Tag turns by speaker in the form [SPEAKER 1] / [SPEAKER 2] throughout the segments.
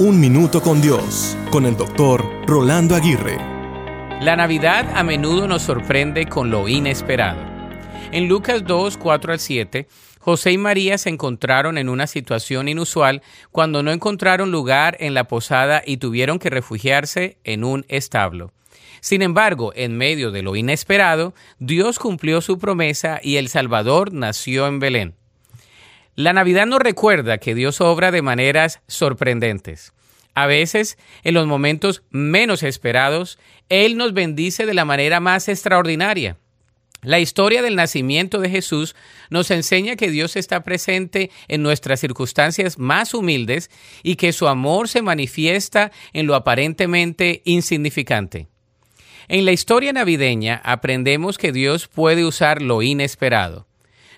[SPEAKER 1] Un Minuto con Dios, con el doctor Rolando Aguirre.
[SPEAKER 2] La Navidad a menudo nos sorprende con lo inesperado. En Lucas 2, 4 al 7, José y María se encontraron en una situación inusual cuando no encontraron lugar en la posada y tuvieron que refugiarse en un establo. Sin embargo, en medio de lo inesperado, Dios cumplió su promesa y el Salvador nació en Belén. La Navidad nos recuerda que Dios obra de maneras sorprendentes. A veces, en los momentos menos esperados, Él nos bendice de la manera más extraordinaria. La historia del nacimiento de Jesús nos enseña que Dios está presente en nuestras circunstancias más humildes y que su amor se manifiesta en lo aparentemente insignificante. En la historia navideña aprendemos que Dios puede usar lo inesperado.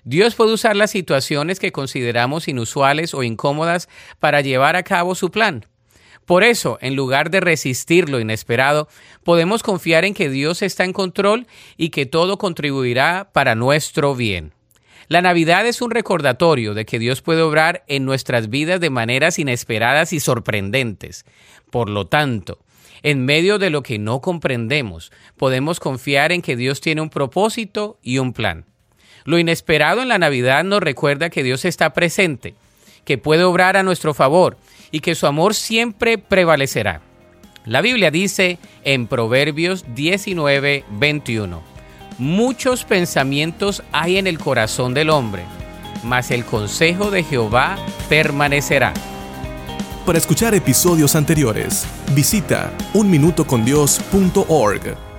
[SPEAKER 2] Dios puede usar las situaciones que consideramos inusuales o incómodas para llevar a cabo su plan. Por eso, en lugar de resistir lo inesperado, podemos confiar en que Dios está en control y que todo contribuirá para nuestro bien. La Navidad es un recordatorio de que Dios puede obrar en nuestras vidas de maneras inesperadas y sorprendentes. Por lo tanto, en medio de lo que no comprendemos, podemos confiar en que Dios tiene un propósito y un plan. Lo inesperado en la Navidad nos recuerda que Dios está presente, que puede obrar a nuestro favor y que su amor siempre prevalecerá. La Biblia dice en Proverbios 19, 21, Muchos pensamientos hay en el corazón del hombre, mas el consejo de Jehová permanecerá.
[SPEAKER 1] Para escuchar episodios anteriores, visita unminutocondios.org.